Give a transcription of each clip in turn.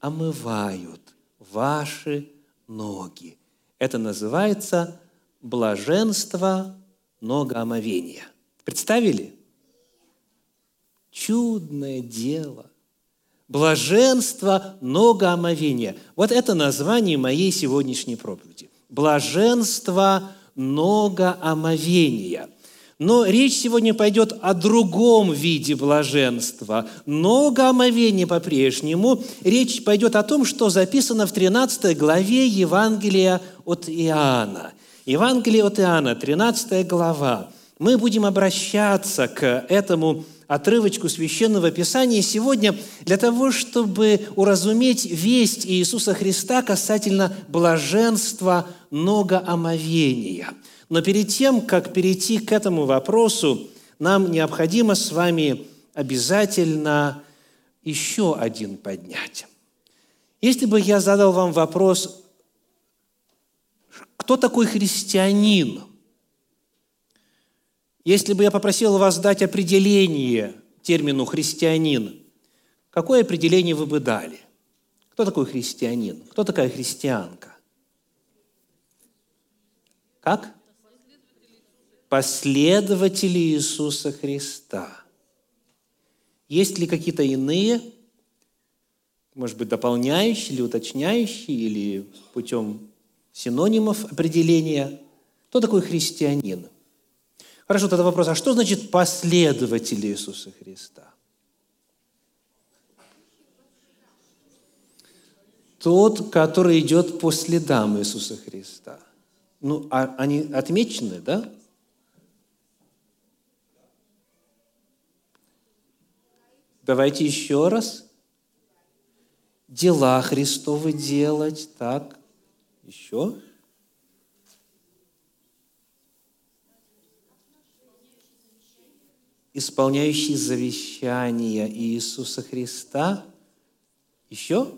омывают ваши ноги. Это называется блаженство ногоомовения. Представили? Чудное дело. Блаженство ногоомовения. Вот это название моей сегодняшней проповеди. Блаженство ногоомовения – но речь сегодня пойдет о другом виде блаженства. Но омовения по-прежнему. Речь пойдет о том, что записано в 13 главе Евангелия от Иоанна. Евангелие от Иоанна, 13 глава. Мы будем обращаться к этому отрывочку Священного Писания сегодня для того, чтобы уразуметь весть Иисуса Христа касательно блаженства многоомовения – но перед тем, как перейти к этому вопросу, нам необходимо с вами обязательно еще один поднять. Если бы я задал вам вопрос, кто такой христианин? Если бы я попросил вас дать определение термину «христианин», какое определение вы бы дали? Кто такой христианин? Кто такая христианка? Как? Последователи Иисуса Христа. Есть ли какие-то иные, может быть, дополняющие или уточняющие, или путем синонимов определения? Кто такой христианин? Хорошо, тогда вопрос, а что значит последователи Иисуса Христа? Тот, который идет по следам Иисуса Христа. Ну, а они отмечены, да? Давайте еще раз. Дела Христовы делать. Так, еще. Исполняющий завещания Иисуса Христа. Еще.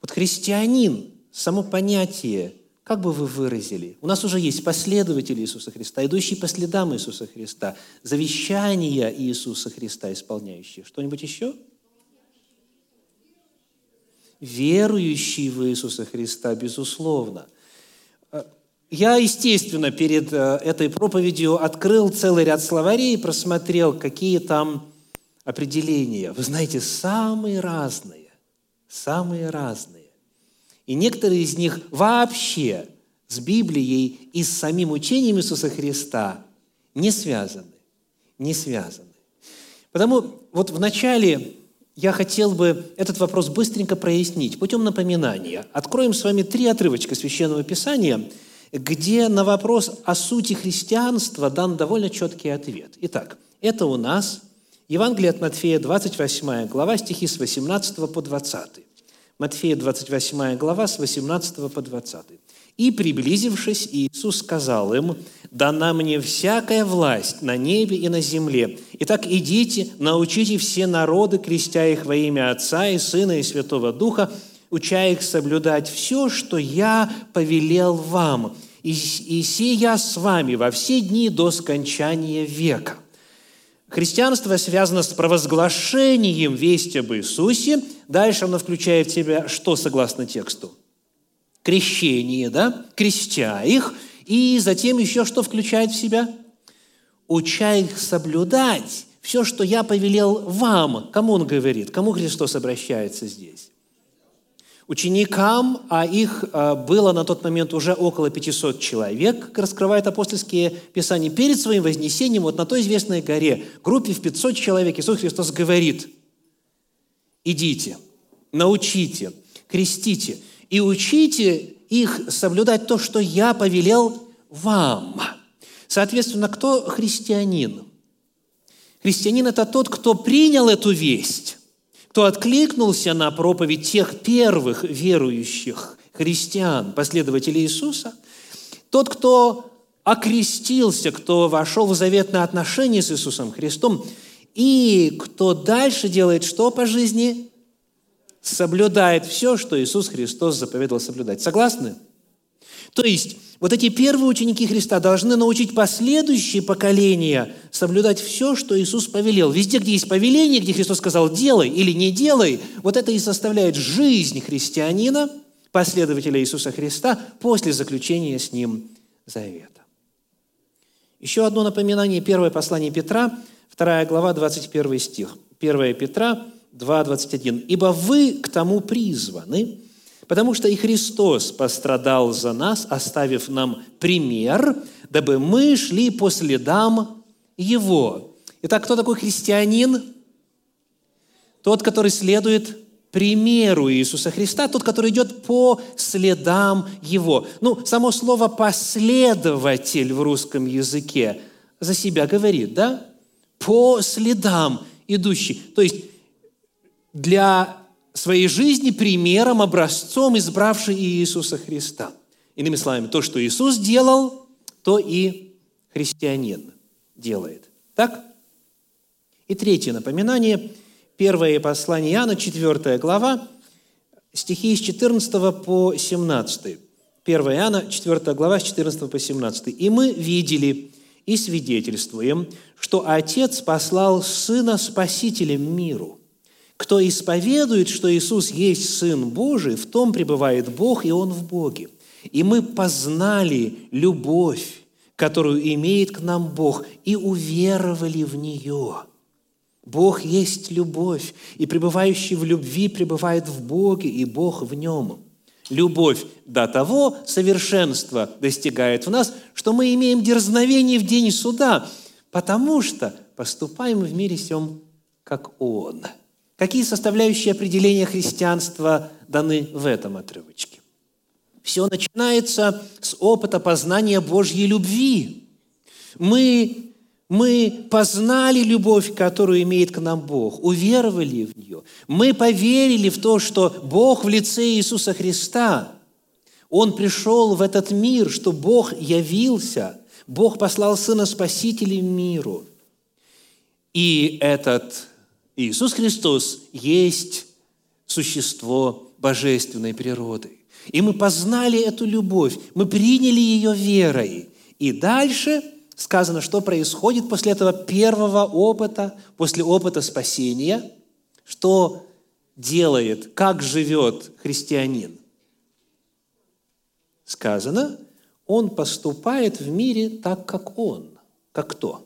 Вот христианин, само понятие – как бы вы выразили? У нас уже есть последователи Иисуса Христа, идущие по следам Иисуса Христа, завещания Иисуса Христа исполняющие. Что-нибудь еще? Верующие в Иисуса Христа, безусловно. Э, я, естественно, перед э, этой проповедью открыл целый ряд словарей и просмотрел, какие там определения. Вы знаете, самые разные, самые разные. И некоторые из них вообще с Библией и с самим учением Иисуса Христа не связаны. Не связаны. Потому вот вначале я хотел бы этот вопрос быстренько прояснить путем напоминания. Откроем с вами три отрывочка Священного Писания, где на вопрос о сути христианства дан довольно четкий ответ. Итак, это у нас Евангелие от Матфея, 28 глава, стихи с 18 по 20. Матфея 28 глава с 18 по 20. «И, приблизившись, Иисус сказал им, «Дана мне всякая власть на небе и на земле. Итак, идите, научите все народы, крестя их во имя Отца и Сына и Святого Духа, уча их соблюдать все, что Я повелел вам, и, и сия с вами во все дни до скончания века». Христианство связано с провозглашением вести об Иисусе. Дальше оно включает в себя что согласно тексту? Крещение, да? Крестя их. И затем еще что включает в себя? Уча их соблюдать все, что я повелел вам. Кому он говорит? Кому Христос обращается здесь? Ученикам, а их а, было на тот момент уже около 500 человек, как раскрывает апостольские писания, перед своим вознесением вот на той известной горе, группе в 500 человек, Иисус Христос говорит, идите, научите, крестите и учите их соблюдать то, что я повелел вам. Соответственно, кто христианин? Христианин – это тот, кто принял эту весть, кто откликнулся на проповедь тех первых верующих христиан, последователей Иисуса, тот, кто окрестился, кто вошел в заветное отношение с Иисусом Христом, и кто дальше делает что по жизни? Соблюдает все, что Иисус Христос заповедовал соблюдать. Согласны? То есть, вот эти первые ученики Христа должны научить последующие поколения соблюдать все, что Иисус повелел. Везде, где есть повеление, где Христос сказал «делай» или «не делай», вот это и составляет жизнь христианина, последователя Иисуса Христа, после заключения с Ним завета. Еще одно напоминание, первое послание Петра, 2 глава, 21 стих. 1 Петра 2, 21. «Ибо вы к тому призваны, Потому что и Христос пострадал за нас, оставив нам пример, дабы мы шли по следам Его. Итак, кто такой христианин? Тот, который следует примеру Иисуса Христа, тот, который идет по следам Его. Ну, само слово «последователь» в русском языке за себя говорит, да? По следам идущий. То есть для своей жизни примером, образцом, избравший Иисуса Христа. Иными словами, то, что Иисус делал, то и христианин делает. Так? И третье напоминание. Первое послание Иоанна, 4 глава, стихи с 14 по 17. 1 Иоанна, 4 глава, с 14 по 17. «И мы видели и свидетельствуем, что Отец послал Сына Спасителем миру, кто исповедует, что Иисус есть Сын Божий, в том пребывает Бог, и Он в Боге. И мы познали любовь, которую имеет к нам Бог, и уверовали в нее. Бог есть любовь, и пребывающий в любви пребывает в Боге, и Бог в нем. Любовь до того совершенства достигает в нас, что мы имеем дерзновение в день суда, потому что поступаем в мире сем, как Он – Какие составляющие определения христианства даны в этом отрывочке? Все начинается с опыта познания Божьей любви. Мы, мы познали любовь, которую имеет к нам Бог, уверовали в нее. Мы поверили в то, что Бог в лице Иисуса Христа, Он пришел в этот мир, что Бог явился, Бог послал Сына Спасителя миру. И этот Иисус Христос есть существо божественной природы. И мы познали эту любовь, мы приняли ее верой. И дальше сказано, что происходит после этого первого опыта, после опыта спасения, что делает, как живет христианин. Сказано, он поступает в мире так, как он. Как кто?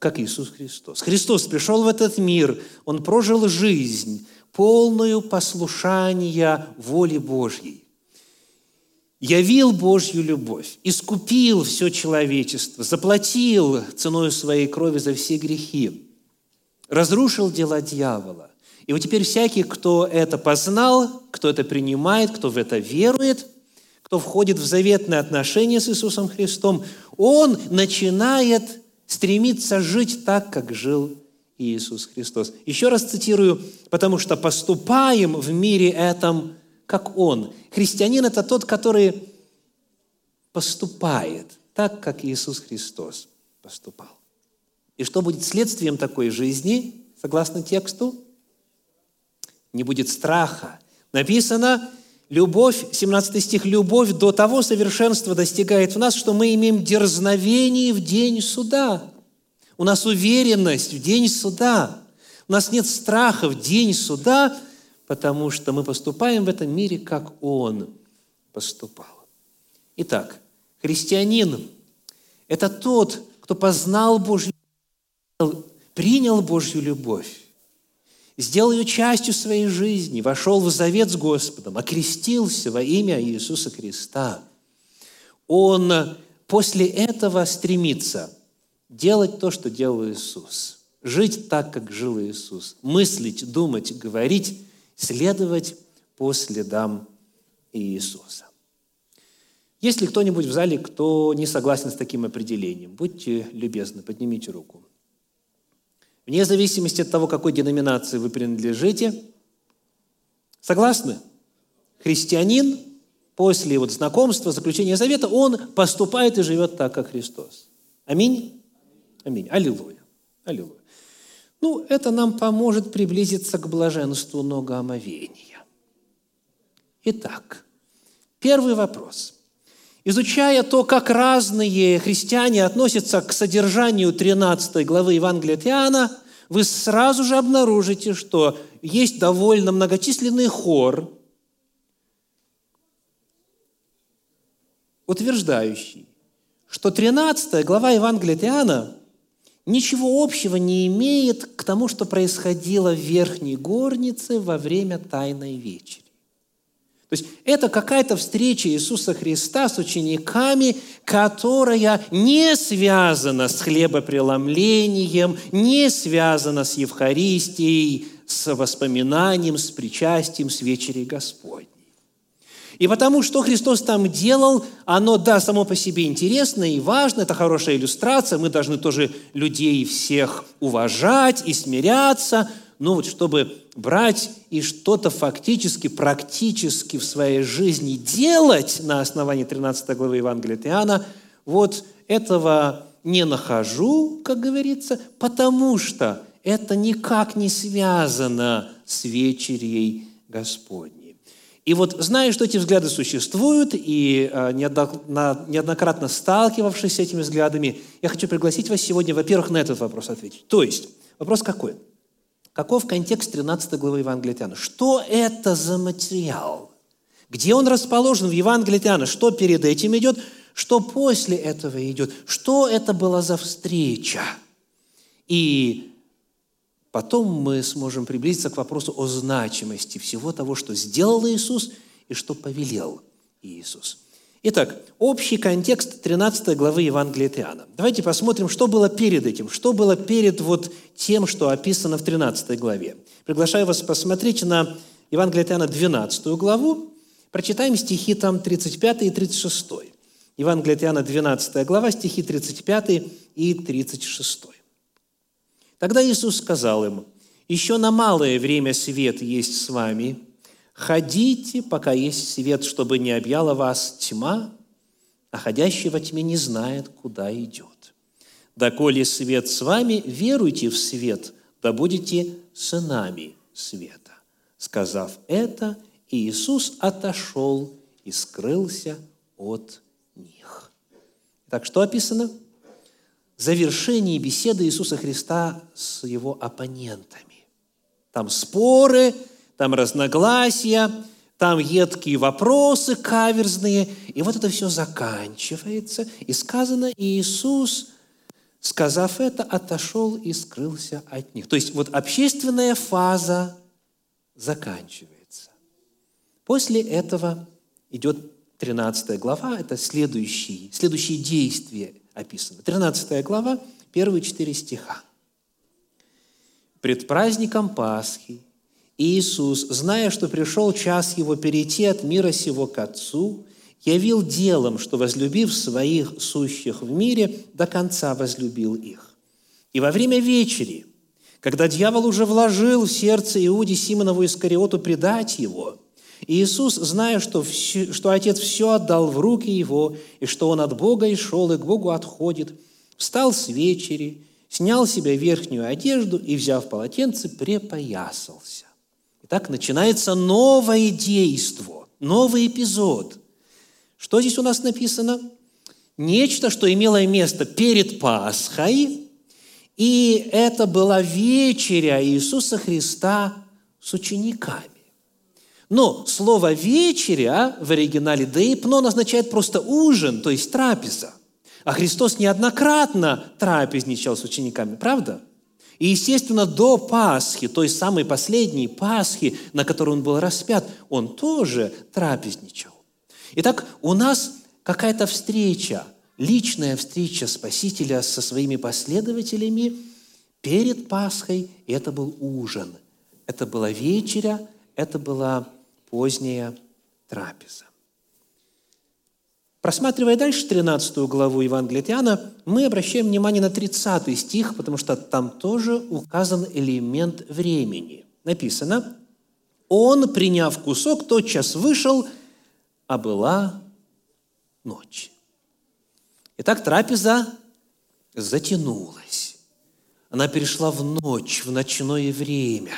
Как Иисус Христос. Христос пришел в этот мир, Он прожил жизнь, полную послушания воле Божьей. Явил Божью любовь, искупил все человечество, заплатил ценой своей крови за все грехи, разрушил дела дьявола. И вот теперь всякий, кто это познал, кто это принимает, кто в это верует, кто входит в заветные отношения с Иисусом Христом, он начинает стремиться жить так, как жил Иисус Христос. Еще раз цитирую, потому что поступаем в мире этом, как Он. Христианин – это тот, который поступает так, как Иисус Христос поступал. И что будет следствием такой жизни, согласно тексту? Не будет страха. Написано, Любовь, 17 стих, любовь до того совершенства достигает в нас, что мы имеем дерзновение в день суда. У нас уверенность в день суда. У нас нет страха в день суда, потому что мы поступаем в этом мире, как Он поступал. Итак, христианин – это тот, кто познал Божью, принял Божью любовь, сделал ее частью своей жизни, вошел в завет с Господом, окрестился во имя Иисуса Христа, он после этого стремится делать то, что делал Иисус, жить так, как жил Иисус, мыслить, думать, говорить, следовать по следам Иисуса. Есть ли кто-нибудь в зале, кто не согласен с таким определением? Будьте любезны, поднимите руку. Вне зависимости от того, какой деноминации вы принадлежите. Согласны? Христианин после вот знакомства, заключения завета, он поступает и живет так, как Христос. Аминь? Аминь. Аллилуйя. Аллилуйя. Ну, это нам поможет приблизиться к блаженству многоомовения. Итак, Первый вопрос. Изучая то, как разные христиане относятся к содержанию 13 главы Евангелия от Иоанна, вы сразу же обнаружите, что есть довольно многочисленный хор, утверждающий, что 13 глава Евангелия от Иоанна ничего общего не имеет к тому, что происходило в верхней горнице во время Тайной вечери. То есть это какая-то встреча Иисуса Христа с учениками, которая не связана с хлебопреломлением, не связана с Евхаристией, с воспоминанием, с причастием, с вечерей Господней. И потому, что Христос там делал, оно, да, само по себе интересно и важно, это хорошая иллюстрация, мы должны тоже людей всех уважать и смиряться – ну вот чтобы брать и что-то фактически, практически в своей жизни делать на основании 13 главы Евангелия от Иоанна, вот этого не нахожу, как говорится, потому что это никак не связано с вечерей Господней. И вот зная, что эти взгляды существуют, и а, неоднократно сталкивавшись с этими взглядами, я хочу пригласить вас сегодня, во-первых, на этот вопрос ответить. То есть, вопрос какой – Каков контекст 13 главы Евангелия от Иоанна? Что это за материал? Где он расположен в Евангелии от Иоанна? Что перед этим идет? Что после этого идет? Что это была за встреча? И потом мы сможем приблизиться к вопросу о значимости всего того, что сделал Иисус и что повелел Иисус. Итак, общий контекст 13 главы Евангелия от Иоанна. Давайте посмотрим, что было перед этим, что было перед вот тем, что описано в 13 главе. Приглашаю вас посмотреть на Евангелие от Иоанна 12 главу, прочитаем стихи там 35 и 36. Евангелие от Иоанна 12 глава, стихи 35 и 36. Тогда Иисус сказал им, «Еще на малое время свет есть с вами, Ходите, пока есть свет, чтобы не объяла вас тьма, а ходящий во тьме не знает, куда идет. Доколе свет с вами, веруйте в свет, да будете сынами света. Сказав это, Иисус отошел и скрылся от них. Так что описано? Завершение беседы Иисуса Христа с его оппонентами. Там споры, там разногласия, там едкие вопросы каверзные, и вот это все заканчивается. И сказано, Иисус, сказав это, отошел и скрылся от них. То есть вот общественная фаза заканчивается. После этого идет 13 глава, это следующие, следующие действия описаны. 13 глава, первые четыре стиха. «Пред праздником Пасхи Иисус, зная, что пришел час Его перейти от мира сего к Отцу, явил делом, что, возлюбив своих сущих в мире, до конца возлюбил их. И во время вечери, когда дьявол уже вложил в сердце Иуде Симонову Искариоту предать его, Иисус, зная, что, все, что Отец все отдал в руки Его, и что Он от Бога и шел, и к Богу отходит, встал с вечери, снял себе верхнюю одежду и, взяв полотенце, препоясался. Так начинается новое действо, новый эпизод. Что здесь у нас написано? Нечто, что имело место перед Пасхой, и это была вечеря Иисуса Христа с учениками. Но слово «вечеря» в оригинале «деипнон» означает просто ужин, то есть трапеза. А Христос неоднократно трапезничал с учениками, правда? И, естественно, до Пасхи, той самой последней Пасхи, на которой он был распят, он тоже трапезничал. Итак, у нас какая-то встреча, личная встреча Спасителя со своими последователями перед Пасхой, и это был ужин. Это была вечеря, это была поздняя трапеза. Просматривая дальше 13 главу Евангелия от Иоанна, мы обращаем внимание на 30 стих, потому что там тоже указан элемент времени. Написано, «Он, приняв кусок, тотчас вышел, а была ночь». Итак, трапеза затянулась. Она перешла в ночь, в ночное время.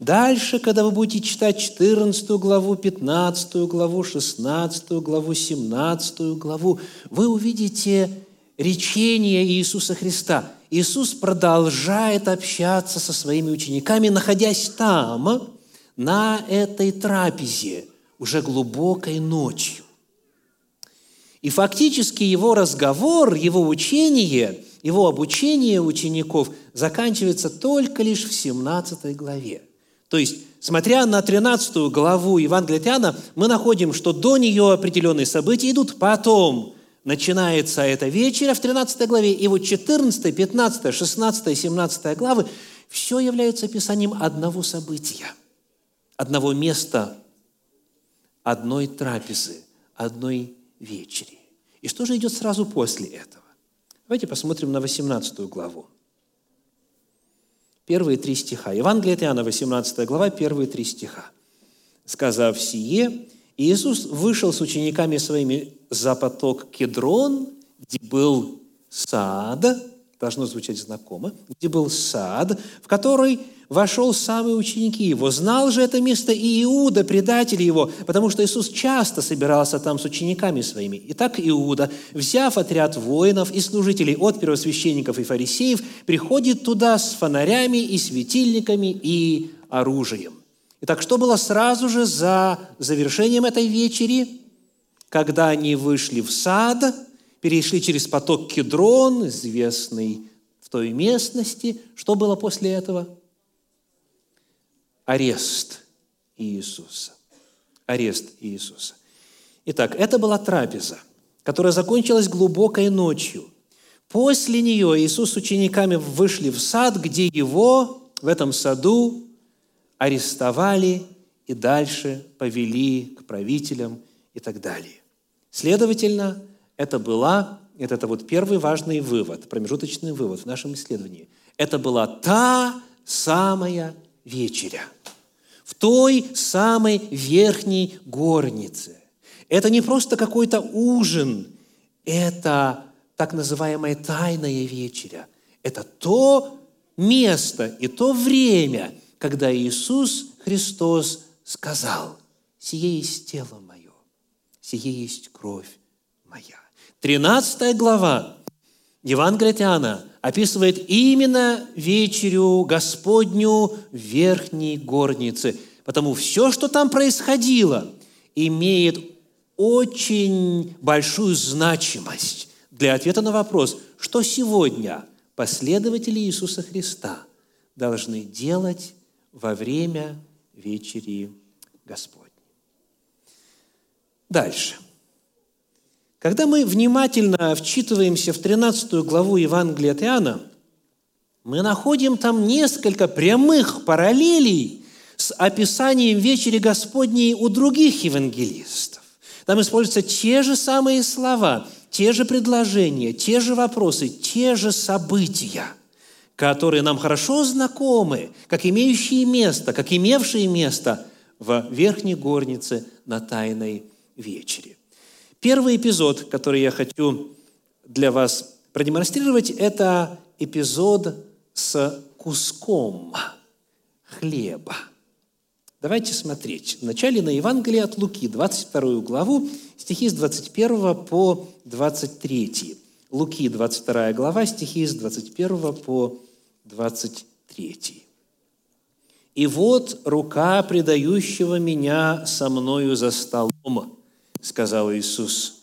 Дальше, когда вы будете читать 14 главу, 15 главу, 16 главу, 17 главу, вы увидите речение Иисуса Христа. Иисус продолжает общаться со своими учениками, находясь там, на этой трапезе, уже глубокой ночью. И фактически его разговор, его учение, его обучение учеников заканчивается только лишь в 17 главе. То есть, смотря на 13 главу Евангелия Иоанна, мы находим, что до нее определенные события идут, потом начинается эта вечеря в 13 главе, и вот 14, 15, 16, 17 главы все являются описанием одного события, одного места, одной трапезы, одной вечери. И что же идет сразу после этого? Давайте посмотрим на 18 главу первые три стиха. Евангелие от Иоанна, 18 глава, первые три стиха. «Сказав сие, Иисус вышел с учениками своими за поток Кедрон, где был сад, должно звучать знакомо, где был сад, в который вошел самые ученики его. Знал же это место и Иуда, предатель его, потому что Иисус часто собирался там с учениками своими. Итак, Иуда, взяв отряд воинов и служителей от первосвященников и фарисеев, приходит туда с фонарями и светильниками и оружием. Итак, что было сразу же за завершением этой вечери? Когда они вышли в сад, перешли через поток Кедрон, известный в той местности, что было после этого – арест Иисуса. Арест Иисуса. Итак, это была трапеза, которая закончилась глубокой ночью. После нее Иисус с учениками вышли в сад, где его в этом саду арестовали и дальше повели к правителям и так далее. Следовательно, это была, это, это вот первый важный вывод, промежуточный вывод в нашем исследовании. Это была та самая вечеря – в той самой верхней горнице. Это не просто какой-то ужин, это так называемая тайная вечеря. Это то место и то время, когда Иисус Христос сказал, «Сие есть тело мое, сие есть кровь моя». Тринадцатая глава Евангелия от Иоанна описывает именно вечерю Господню верхней горнице. Потому все, что там происходило, имеет очень большую значимость для ответа на вопрос, что сегодня последователи Иисуса Христа должны делать во время вечери Господней. Дальше – когда мы внимательно вчитываемся в 13 главу Евангелия от Иоанна, мы находим там несколько прямых параллелей с описанием вечери Господней у других евангелистов. Там используются те же самые слова, те же предложения, те же вопросы, те же события, которые нам хорошо знакомы, как имеющие место, как имевшие место в верхней горнице на Тайной вечере. Первый эпизод, который я хочу для вас продемонстрировать, это эпизод с куском хлеба. Давайте смотреть. Вначале на Евангелие от Луки, 22 главу, стихи с 21 по 23. Луки, 22 глава, стихи с 21 по 23. «И вот рука предающего меня со мною за столом, сказал Иисус.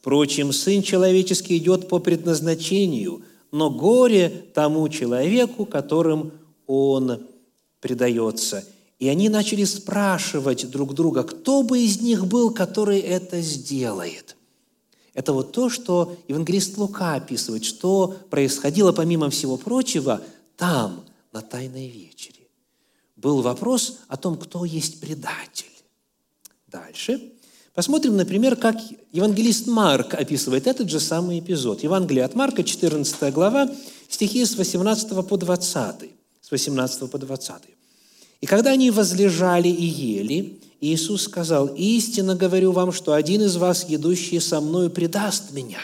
Впрочем, Сын Человеческий идет по предназначению, но горе тому человеку, которым Он предается. И они начали спрашивать друг друга, кто бы из них был, который это сделает. Это вот то, что евангелист Лука описывает, что происходило, помимо всего прочего, там, на Тайной вечере. Был вопрос о том, кто есть предатель. Дальше. Посмотрим, например, как евангелист Марк описывает этот же самый эпизод. Евангелие от Марка, 14 глава, стихи с 18 по 20. С 18 по 20. «И когда они возлежали и ели, Иисус сказал, «Истинно говорю вам, что один из вас, едущий со мною, предаст меня».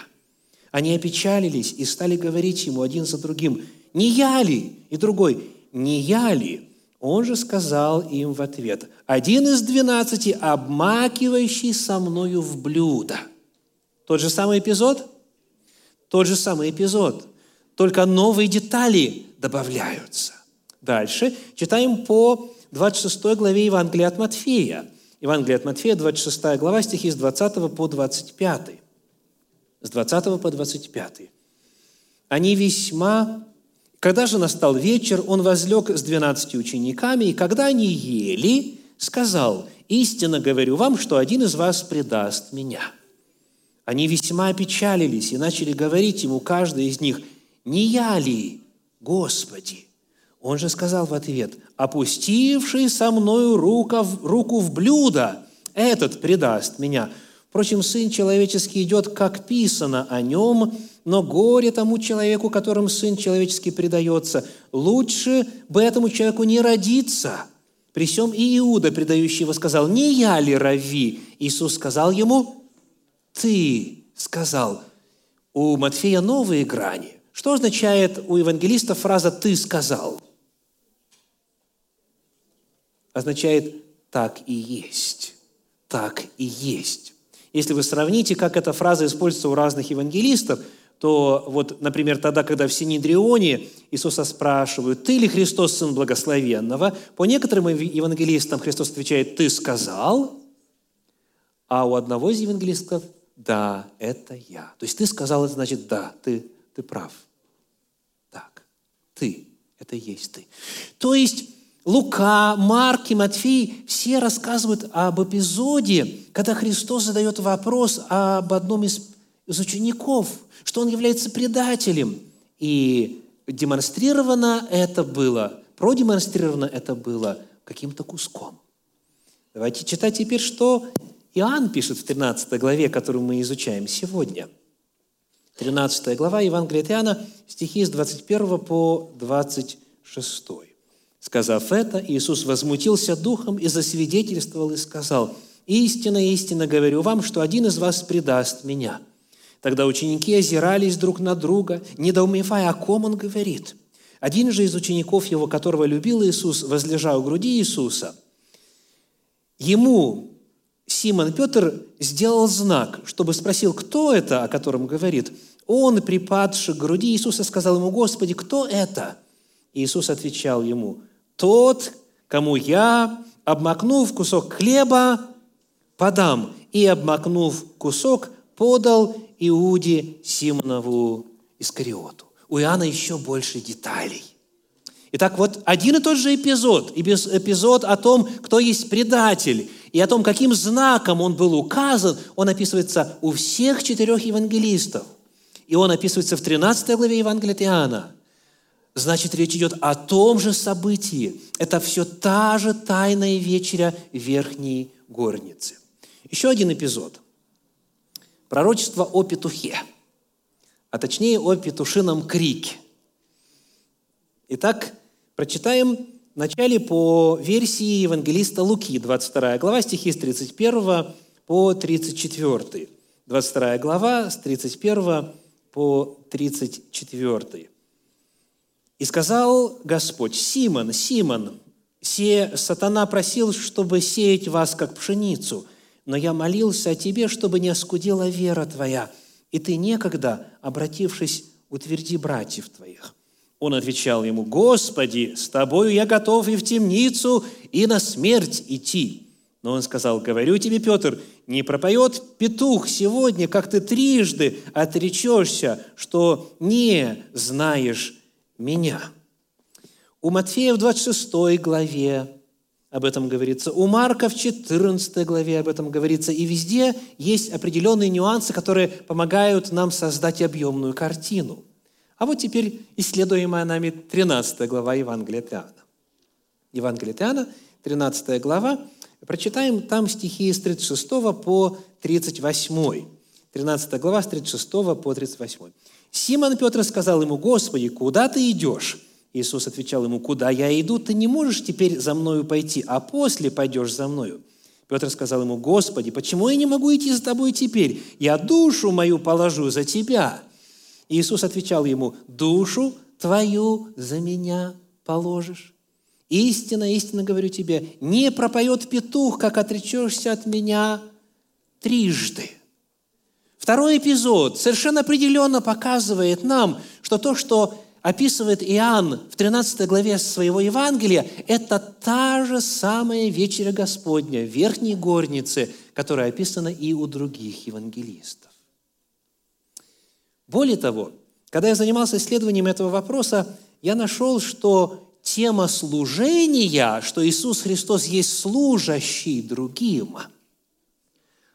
Они опечалились и стали говорить ему один за другим, «Не я ли?» И другой, «Не я ли?» Он же сказал им в ответ, «Один из двенадцати, обмакивающий со мною в блюдо». Тот же самый эпизод? Тот же самый эпизод. Только новые детали добавляются. Дальше читаем по 26 главе Евангелия от Матфея. Евангелие от Матфея, 26 глава, стихи с 20 по 25. С 20 по 25. Они весьма когда же настал вечер, он возлег с двенадцатью учениками, и когда они ели, сказал, «Истинно говорю вам, что один из вас предаст меня». Они весьма опечалились и начали говорить ему, каждый из них, «Не я ли, Господи?» Он же сказал в ответ, «Опустивший со мною рука в, руку в блюдо, этот предаст меня». Впрочем, Сын Человеческий идет, как писано о нем, но горе тому человеку, которому Сын Человеческий предается. Лучше бы этому человеку не родиться. При всем и Иуда, предающий его, сказал, «Не я ли рави?» Иисус сказал ему, «Ты сказал». У Матфея новые грани. Что означает у евангелиста фраза «ты сказал»? Означает «так и есть». Так и есть. Если вы сравните, как эта фраза используется у разных евангелистов, то вот, например, тогда, когда в Синедрионе Иисуса спрашивают, «Ты ли Христос, Сын Благословенного?» По некоторым евангелистам Христос отвечает, «Ты сказал?» А у одного из евангелистов «Да, это я». То есть «ты сказал» – это значит «да, ты, ты прав». Так, ты – это есть ты. То есть Лука, Марк и Матфей все рассказывают об эпизоде, когда Христос задает вопрос об одном из, из учеников, что он является предателем. И демонстрировано это было, продемонстрировано это было каким-то куском. Давайте читать теперь, что Иоанн пишет в 13 главе, которую мы изучаем сегодня. 13 глава Евангелия от Иоанна, стихи с 21 по 26. Сказав это, Иисус возмутился духом и засвидетельствовал и сказал, «Истинно, истинно говорю вам, что один из вас предаст меня». Тогда ученики озирались друг на друга, недоумевая, о ком он говорит. Один же из учеников его, которого любил Иисус, возлежал у груди Иисуса, ему Симон Петр сделал знак, чтобы спросил, кто это, о котором говорит. Он, припадший к груди Иисуса, сказал ему, «Господи, кто это?» Иисус отвечал ему, тот, кому я, обмакнув кусок хлеба, подам, и, обмакнув кусок, подал Иуде Симонову Искариоту. У Иоанна еще больше деталей. Итак, вот один и тот же эпизод, эпизод о том, кто есть предатель, и о том, каким знаком он был указан, он описывается у всех четырех евангелистов. И он описывается в 13 главе Евангелия Иоанна – Значит, речь идет о том же событии. Это все та же тайная вечеря верхней горницы. Еще один эпизод. Пророчество о петухе, а точнее о петушином крике. Итак, прочитаем вначале по версии евангелиста Луки, 22 глава, стихи с 31 по 34. 22 глава, с 31 по 34. И сказал Господь, Симон, Симон, се сатана просил, чтобы сеять вас, как пшеницу, но я молился о тебе, чтобы не оскудела вера твоя, и ты некогда, обратившись, утверди братьев твоих». Он отвечал ему, «Господи, с тобою я готов и в темницу, и на смерть идти». Но он сказал, «Говорю тебе, Петр, не пропоет петух сегодня, как ты трижды отречешься, что не знаешь меня. У Матфея в 26 главе об этом говорится, у Марка в 14 главе об этом говорится, и везде есть определенные нюансы, которые помогают нам создать объемную картину. А вот теперь исследуемая нами 13 глава Евангелия от Иоанна. Евангелие от Иоанна, 13 глава, прочитаем там стихи с 36 по 38. 13 глава с 36 по 38. Симон Петр сказал ему, «Господи, куда ты идешь?» Иисус отвечал ему, «Куда я иду, ты не можешь теперь за мною пойти, а после пойдешь за мною». Петр сказал ему, «Господи, почему я не могу идти за тобой теперь? Я душу мою положу за тебя». Иисус отвечал ему, «Душу твою за меня положишь». Истинно, истинно говорю тебе, не пропоет петух, как отречешься от меня трижды. Второй эпизод совершенно определенно показывает нам, что то, что описывает Иоанн в 13 главе своего Евангелия, это та же самая вечеря Господня верхней горнице, которая описана и у других евангелистов. Более того, когда я занимался исследованием этого вопроса, я нашел, что тема служения, что Иисус Христос есть служащий другим,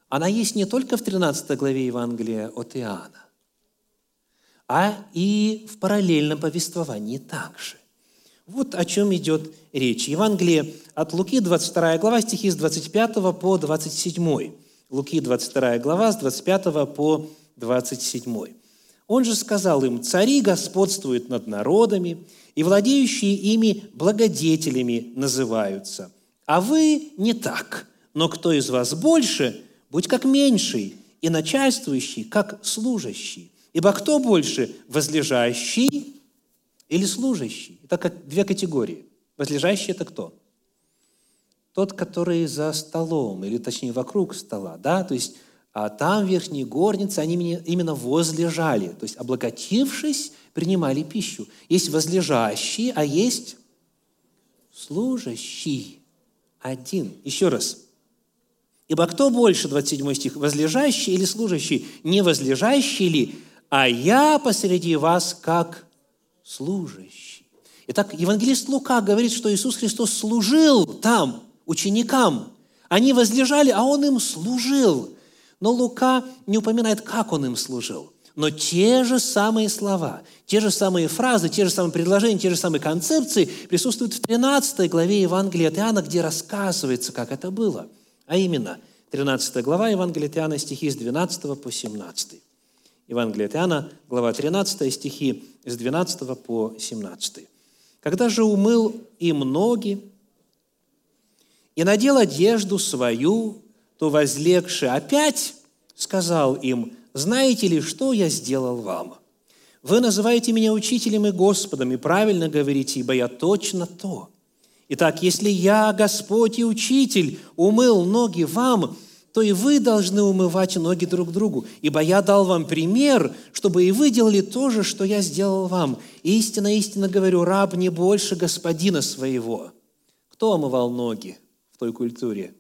она есть не только в 13 главе Евангелия от Иоанна, а и в параллельном повествовании также. Вот о чем идет речь. Евангелие от Луки, 22 глава, стихи с 25 по 27. Луки, 22 глава, с 25 по 27. Он же сказал им, «Цари господствуют над народами, и владеющие ими благодетелями называются. А вы не так, но кто из вас больше, будь как меньший, и начальствующий, как служащий. Ибо кто больше, возлежащий или служащий? Это как две категории. Возлежащий – это кто? Тот, который за столом, или точнее вокруг стола, да, то есть а там верхние горницы, они именно возлежали, то есть облаготившись, принимали пищу. Есть возлежащий, а есть служащий. Один. Еще раз. Ибо кто больше, 27 стих, возлежащий или служащий? Не возлежащий ли, а я посреди вас как служащий. Итак, евангелист Лука говорит, что Иисус Христос служил там, ученикам. Они возлежали, а Он им служил. Но Лука не упоминает, как Он им служил. Но те же самые слова, те же самые фразы, те же самые предложения, те же самые концепции присутствуют в 13 главе Евангелия от Иоанна, где рассказывается, как это было. А именно, 13 глава Евангелия от Иоанна, стихи с 12 по 17. Евангелие от Иоанна, глава 13, стихи с 12 по 17. «Когда же умыл им ноги и надел одежду свою, то возлегший опять сказал им, «Знаете ли, что я сделал вам? Вы называете меня учителем и Господом, и правильно говорите, ибо я точно то. Итак, если я, Господь и Учитель, умыл ноги вам, то и вы должны умывать ноги друг другу, ибо я дал вам пример, чтобы и вы делали то же, что я сделал вам. Истинно, истинно говорю, раб не больше господина своего. Кто омывал ноги в той культуре?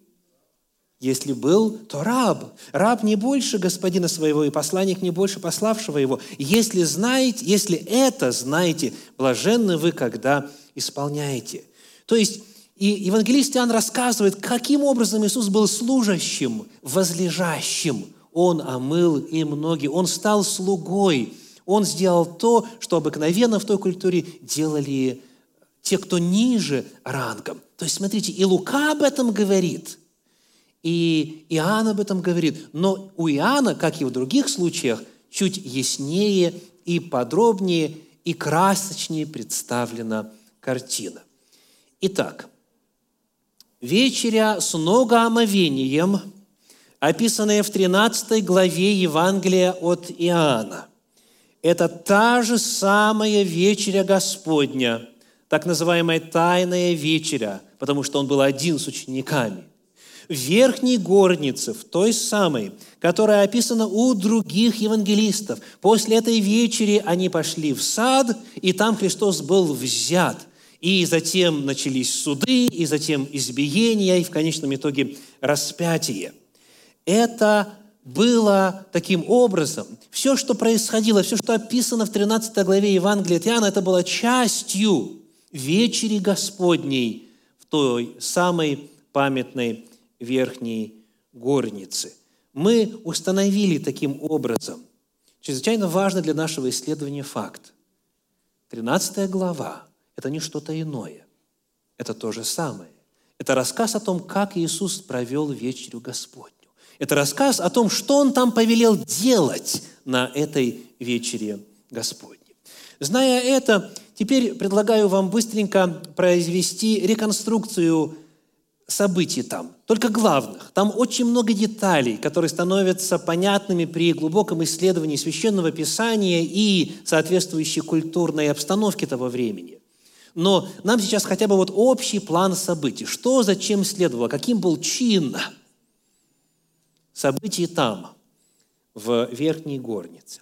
Если был, то раб. Раб не больше господина своего, и посланник не больше пославшего его. Если знаете, если это знаете, блаженны вы, когда исполняете. То есть и евангелист Иоанн рассказывает, каким образом Иисус был служащим, возлежащим. Он омыл им ноги, Он стал слугой. Он сделал то, что обыкновенно в той культуре делали те, кто ниже рангом. То есть, смотрите, и Лука об этом говорит – и Иоанн об этом говорит. Но у Иоанна, как и в других случаях, чуть яснее и подробнее и красочнее представлена картина. Итак, вечеря с многоомовением, описанная в 13 главе Евангелия от Иоанна, это та же самая вечеря Господня, так называемая тайная вечеря, потому что он был один с учениками – в верхней горнице, в той самой, которая описана у других евангелистов. После этой вечери они пошли в сад, и там Христос был взят. И затем начались суды, и затем избиения, и в конечном итоге распятие. Это было таким образом. Все, что происходило, все, что описано в 13 главе Евангелия от Иоанна, это было частью вечери Господней в той самой памятной верхней горницы. Мы установили таким образом чрезвычайно важный для нашего исследования факт. 13 глава – это не что-то иное. Это то же самое. Это рассказ о том, как Иисус провел вечерю Господню. Это рассказ о том, что Он там повелел делать на этой вечере Господней. Зная это, теперь предлагаю вам быстренько произвести реконструкцию событий там, только главных. Там очень много деталей, которые становятся понятными при глубоком исследовании Священного Писания и соответствующей культурной обстановки того времени. Но нам сейчас хотя бы вот общий план событий. Что зачем следовало, каким был чин событий там, в Верхней Горнице.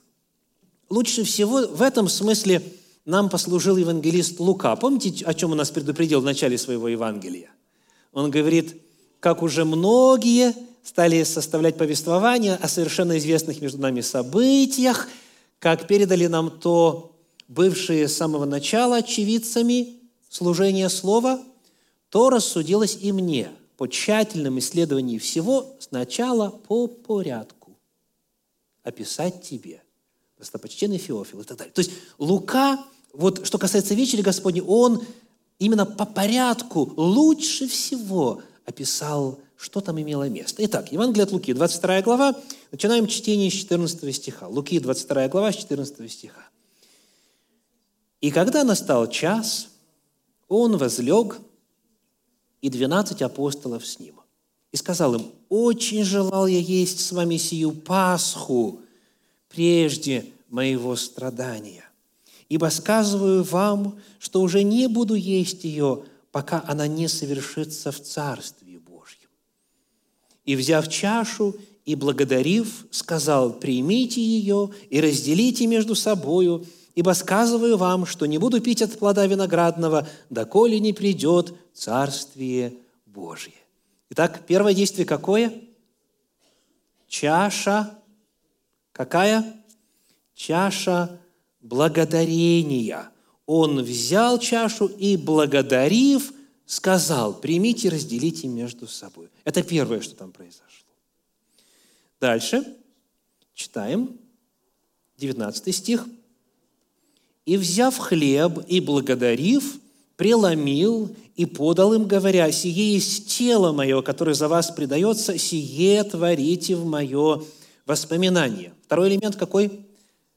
Лучше всего в этом смысле нам послужил евангелист Лука. Помните, о чем он нас предупредил в начале своего Евангелия? Он говорит, как уже многие стали составлять повествования о совершенно известных между нами событиях, как передали нам то бывшие с самого начала очевидцами служения слова, то рассудилось и мне по тщательном исследовании всего сначала по порядку описать тебе, достопочтенный Феофил и так далее. То есть Лука, вот что касается вечери Господней, он именно по порядку лучше всего описал, что там имело место. Итак, Евангелие от Луки, 22 глава, начинаем чтение с 14 стиха. Луки, 22 глава, с 14 стиха. И когда настал час, он возлег, и двенадцать апостолов с ним. И сказал им, очень желал я есть с вами сию Пасху прежде моего страдания. Ибо сказываю вам, что уже не буду есть ее, пока она не совершится в Царстве Божьем. И, взяв чашу и благодарив, сказал, примите ее и разделите между собою, Ибо сказываю вам, что не буду пить от плода виноградного, доколе не придет Царствие Божье. Итак, первое действие какое? Чаша. Какая? Чаша благодарения. Он взял чашу и, благодарив, сказал, примите, разделите между собой. Это первое, что там произошло. Дальше читаем 19 стих. И, взяв хлеб и благодарив, преломил и подал им, говоря, «Сие есть тело мое, которое за вас предается, сие творите в мое воспоминание». Второй элемент какой?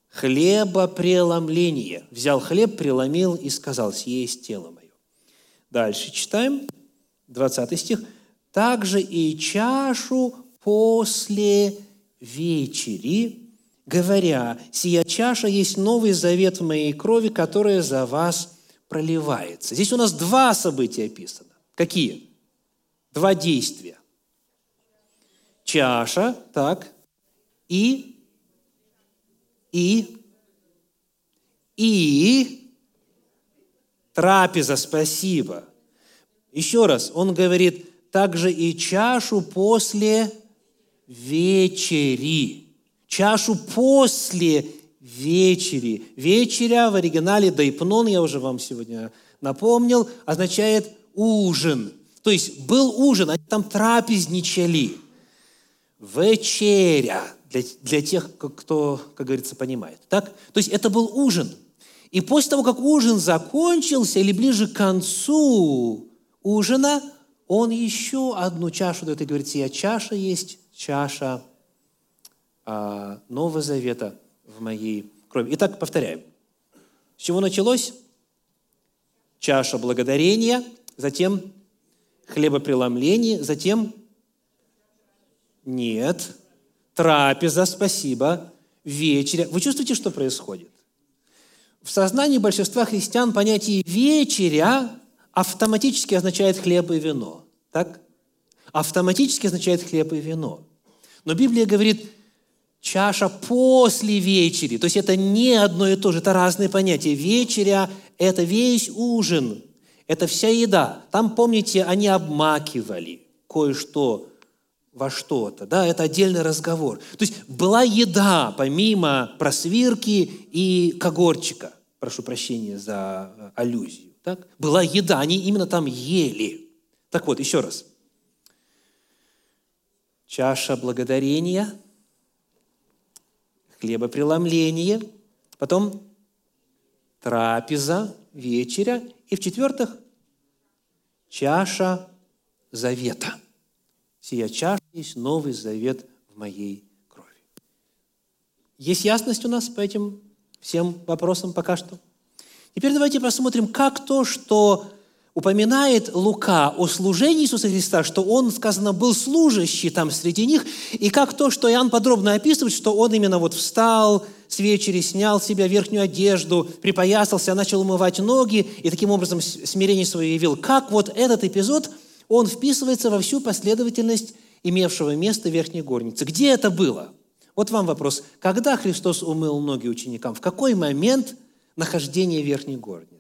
Хлебопреломление. Взял хлеб, преломил и сказал, «Сие есть тело мое». Дальше читаем, 20 стих. «Также и чашу после вечери, говоря, «Сия чаша есть новый завет в моей крови, которая за вас проливается». Здесь у нас два события описано. Какие? Два действия. Чаша, так, и, и, и трапеза, спасибо. Еще раз, он говорит, также и чашу после вечери чашу после вечери. Вечеря в оригинале «дайпнон», я уже вам сегодня напомнил, означает ужин. То есть был ужин, они там трапезничали. Вечеря для, для тех, кто, как говорится, понимает. Так? То есть это был ужин. И после того, как ужин закончился, или ближе к концу ужина, он еще одну чашу дает и говорит, сия чаша есть чаша Нового Завета в моей крови. Итак, повторяем. С чего началось? Чаша благодарения, затем хлебопреломление, затем нет, трапеза, спасибо, вечеря. Вы чувствуете, что происходит? В сознании большинства христиан понятие «вечеря» автоматически означает хлеб и вино. Так? Автоматически означает хлеб и вино. Но Библия говорит, чаша после вечери. То есть это не одно и то же, это разные понятия. Вечеря – это весь ужин, это вся еда. Там, помните, они обмакивали кое-что во что-то. Да, это отдельный разговор. То есть была еда, помимо просвирки и когорчика. Прошу прощения за э, аллюзию. Так? Была еда, они именно там ели. Так вот, еще раз. Чаша благодарения – хлебопреломление, потом трапеза, вечеря, и в-четвертых, чаша завета. Сия чаша есть новый завет в моей крови. Есть ясность у нас по этим всем вопросам пока что? Теперь давайте посмотрим, как то, что упоминает Лука о служении Иисуса Христа, что он, сказано, был служащий там среди них, и как то, что Иоанн подробно описывает, что он именно вот встал, с вечери, снял с себя верхнюю одежду, припоясался, начал умывать ноги и таким образом смирение свое явил. Как вот этот эпизод, он вписывается во всю последовательность имевшего место верхней горницы. Где это было? Вот вам вопрос. Когда Христос умыл ноги ученикам? В какой момент нахождения верхней горницы?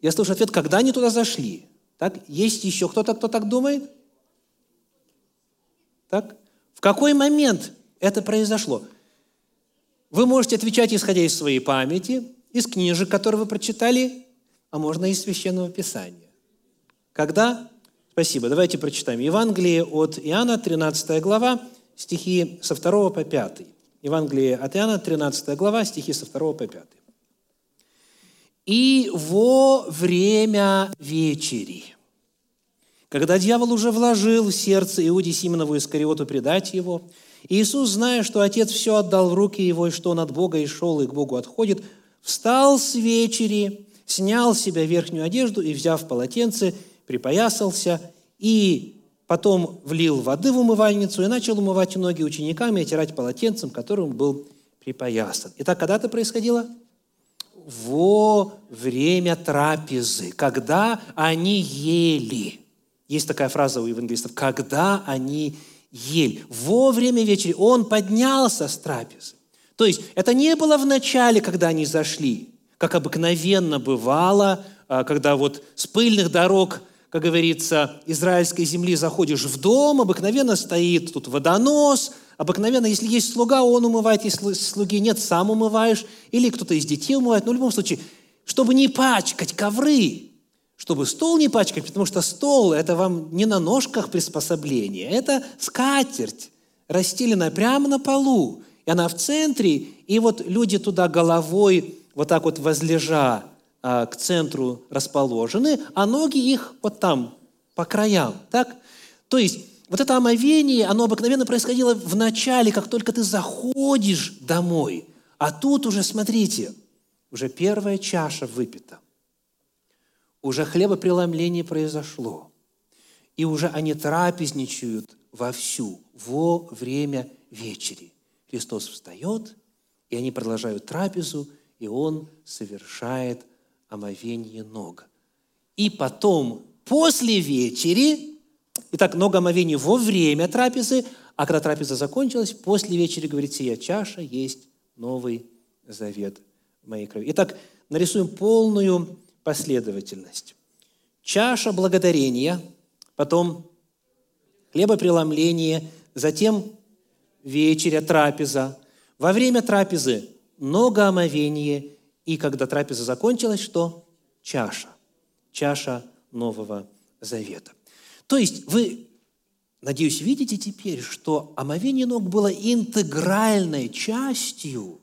Я слышу ответ, когда они туда зашли. Так? Есть еще кто-то, кто так думает? Так? В какой момент это произошло? Вы можете отвечать, исходя из своей памяти, из книжек, которые вы прочитали, а можно из Священного Писания. Когда? Спасибо. Давайте прочитаем. Евангелие от Иоанна, 13 глава, стихи со 2 по 5. Евангелие от Иоанна, 13 глава, стихи со 2 по 5. «И во время вечери, когда дьявол уже вложил в сердце Иуде Симонову Искариоту предать его, Иисус, зная, что Отец все отдал в руки его, и что он от Бога и шел, и к Богу отходит, встал с вечери, снял с себя верхнюю одежду и, взяв полотенце, припоясался и потом влил воды в умывальницу и начал умывать ноги ученикам и отирать полотенцем, которым был припоясан. Итак, когда это происходило? Во время трапезы, когда они ели. Есть такая фраза у евангелистов, когда они ели. Во время вечери он поднялся с трапезы. То есть это не было в начале, когда они зашли, как обыкновенно бывало, а, когда вот с пыльных дорог как говорится, израильской земли заходишь в дом, обыкновенно стоит тут водонос, обыкновенно, если есть слуга, он умывает, если слуги нет, сам умываешь, или кто-то из детей умывает. Но в любом случае, чтобы не пачкать ковры, чтобы стол не пачкать, потому что стол – это вам не на ножках приспособление, это скатерть, расстеленная прямо на полу, и она в центре, и вот люди туда головой, вот так вот возлежа, а, к центру расположены, а ноги их вот там, по краям. Так? То есть вот это омовение, оно обыкновенно происходило в начале, как только ты заходишь домой. А тут уже, смотрите, уже первая чаша выпита. Уже хлебопреломление произошло. И уже они трапезничают вовсю, во время вечери. Христос встает, и они продолжают трапезу, и Он совершает омовение ног. И потом, после вечери, итак, ног омовения во время трапезы, а когда трапеза закончилась, после вечери, говорит, сия чаша есть новый завет моей крови. Итак, нарисуем полную последовательность. Чаша благодарения, потом хлебопреломление, затем вечеря, трапеза. Во время трапезы многоомовение и когда трапеза закончилась, что? Чаша. Чаша Нового Завета. То есть вы, надеюсь, видите теперь, что омовение ног было интегральной частью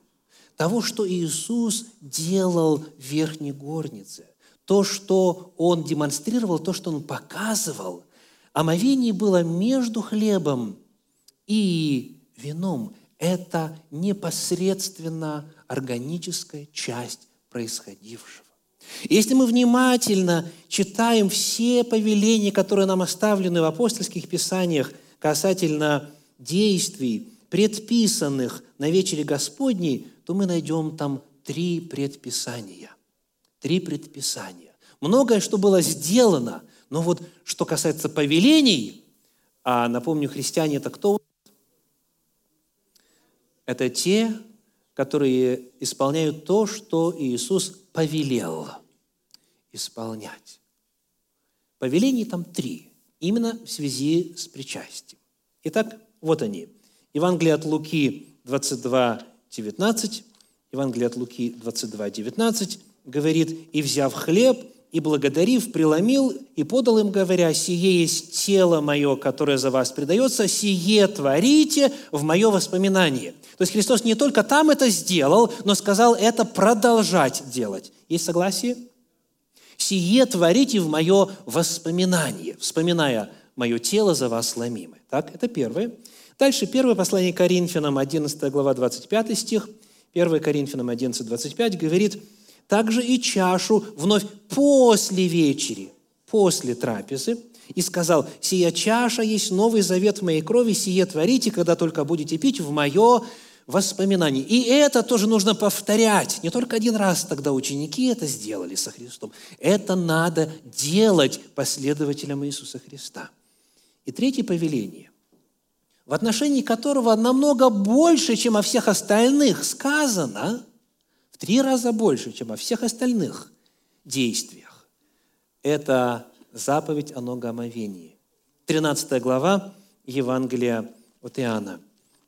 того, что Иисус делал в верхней горнице. То, что Он демонстрировал, то, что Он показывал. Омовение было между хлебом и вином. Это непосредственно органическая часть происходившего. Если мы внимательно читаем все повеления, которые нам оставлены в апостольских писаниях касательно действий, предписанных на вечере Господней, то мы найдем там три предписания. Три предписания. Многое, что было сделано, но вот что касается повелений, а напомню, христиане – это кто? Это те, которые исполняют то, что Иисус повелел исполнять. Повелений там три, именно в связи с причастием. Итак, вот они. Евангелие от Луки 22, 19. Евангелие от Луки 22, 19 говорит, «И взяв хлеб, и, благодарив, преломил и подал им, говоря, «Сие есть тело мое, которое за вас предается, сие творите в мое воспоминание». То есть Христос не только там это сделал, но сказал это продолжать делать. Есть согласие? «Сие творите в мое воспоминание», вспоминая мое тело за вас ломимое. Так, это первое. Дальше первое послание Коринфянам, 11 глава, 25 стих. 1 Коринфянам 11, 25 говорит – также и чашу вновь после вечери, после трапезы, и сказал, «Сия чаша есть новый завет в моей крови, сие творите, когда только будете пить в мое воспоминаний. И это тоже нужно повторять. Не только один раз тогда ученики это сделали со Христом. Это надо делать последователям Иисуса Христа. И третье повеление, в отношении которого намного больше, чем о всех остальных сказано, в три раза больше, чем о всех остальных действиях. Это заповедь о ногомовении. 13 глава Евангелия от Иоанна.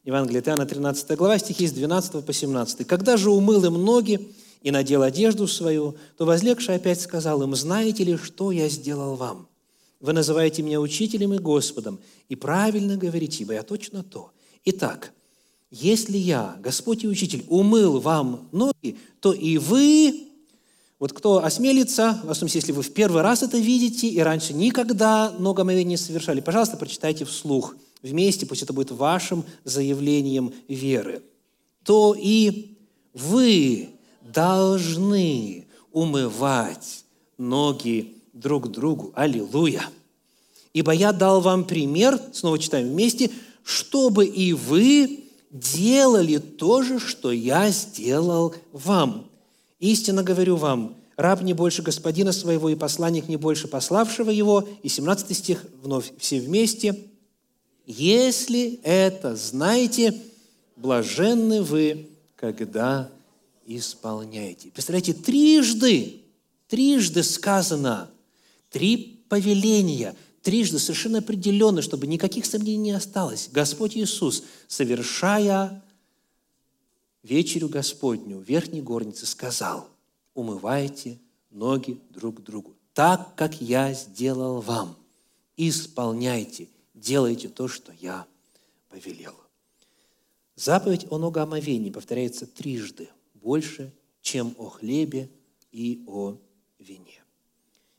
Евангелие от Иоанна, 13 глава, стихи с 12 по 17. «Когда же умыл им ноги и надел одежду свою, то возлегший опять сказал им, «Знаете ли, что я сделал вам? Вы называете меня учителем и Господом, и правильно говорите, ибо я точно то. Итак, если я, Господь и Учитель, умыл вам ноги, то и вы вот кто осмелится, в основном, если вы в первый раз это видите и раньше никогда ногомовение не совершали, пожалуйста, прочитайте вслух вместе, пусть это будет вашим заявлением веры. То и вы должны умывать ноги друг другу. Аллилуйя! Ибо я дал вам пример, снова читаем вместе, чтобы и вы делали то же, что я сделал вам. Истинно говорю вам, раб не больше господина своего, и посланник не больше пославшего его. И 17 стих, вновь все вместе. Если это знаете, блаженны вы, когда исполняете. Представляете, трижды, трижды сказано, три повеления, трижды совершенно определенно, чтобы никаких сомнений не осталось. Господь Иисус, совершая вечерю Господню в верхней горнице сказал, умывайте ноги друг другу, так, как я сделал вам. Исполняйте, делайте то, что я повелел. Заповедь о ногоомовении повторяется трижды, больше, чем о хлебе и о вине.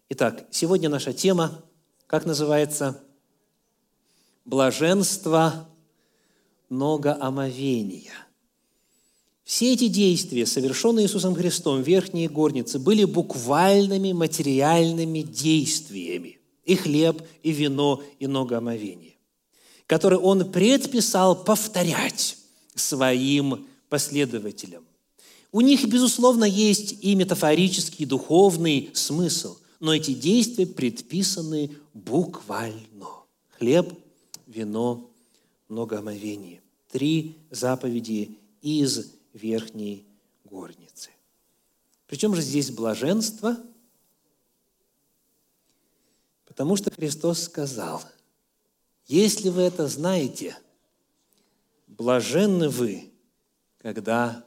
Итак, сегодня наша тема, как называется? Блаженство многоомовения – все эти действия, совершенные Иисусом Христом в верхней горнице, были буквальными материальными действиями. И хлеб, и вино, и многоомовение, которые Он предписал повторять своим последователям. У них, безусловно, есть и метафорический, и духовный смысл, но эти действия предписаны буквально. Хлеб, вино, многоомовение. Три заповеди из верхней горницы. Причем же здесь блаженство? Потому что Христос сказал, если вы это знаете, блаженны вы, когда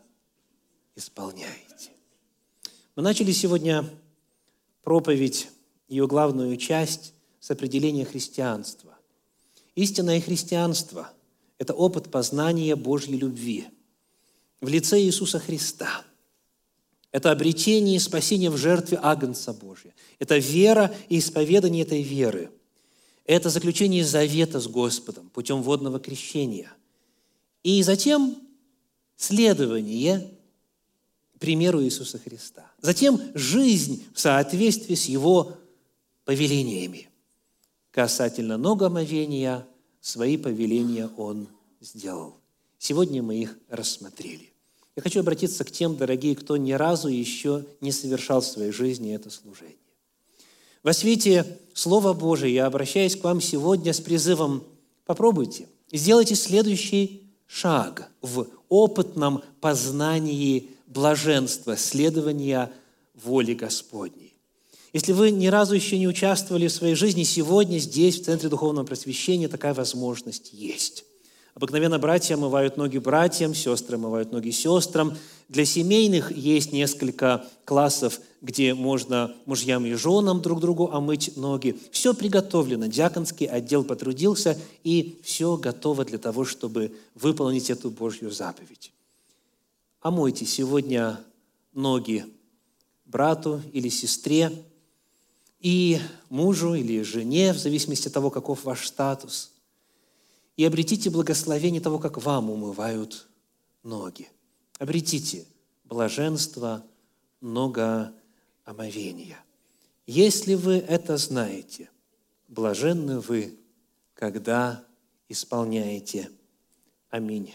исполняете. Мы начали сегодня проповедь, ее главную часть с определения христианства. Истинное христианство – это опыт познания Божьей любви – в лице Иисуса Христа. Это обретение и спасение в жертве Агнца Божия. Это вера и исповедание этой веры. Это заключение завета с Господом путем водного крещения. И затем следование примеру Иисуса Христа. Затем жизнь в соответствии с Его повелениями. Касательно ногомовения, свои повеления Он сделал. Сегодня мы их рассмотрели. Я хочу обратиться к тем, дорогие, кто ни разу еще не совершал в своей жизни это служение. Во свете Слова Божия я обращаюсь к вам сегодня с призывом «попробуйте, сделайте следующий шаг в опытном познании блаженства, следования воли Господней. Если вы ни разу еще не участвовали в своей жизни, сегодня здесь, в Центре Духовного Просвещения, такая возможность есть. Обыкновенно братья омывают ноги братьям, сестры омывают ноги сестрам. Для семейных есть несколько классов, где можно мужьям и женам друг другу омыть ноги. Все приготовлено, диаконский отдел потрудился, и все готово для того, чтобы выполнить эту Божью заповедь. Омойте сегодня ноги брату или сестре, и мужу или жене, в зависимости от того, каков ваш статус – и обретите благословение того, как вам умывают ноги. Обретите блаженство многоомовения. Если вы это знаете, блаженны вы, когда исполняете. Аминь.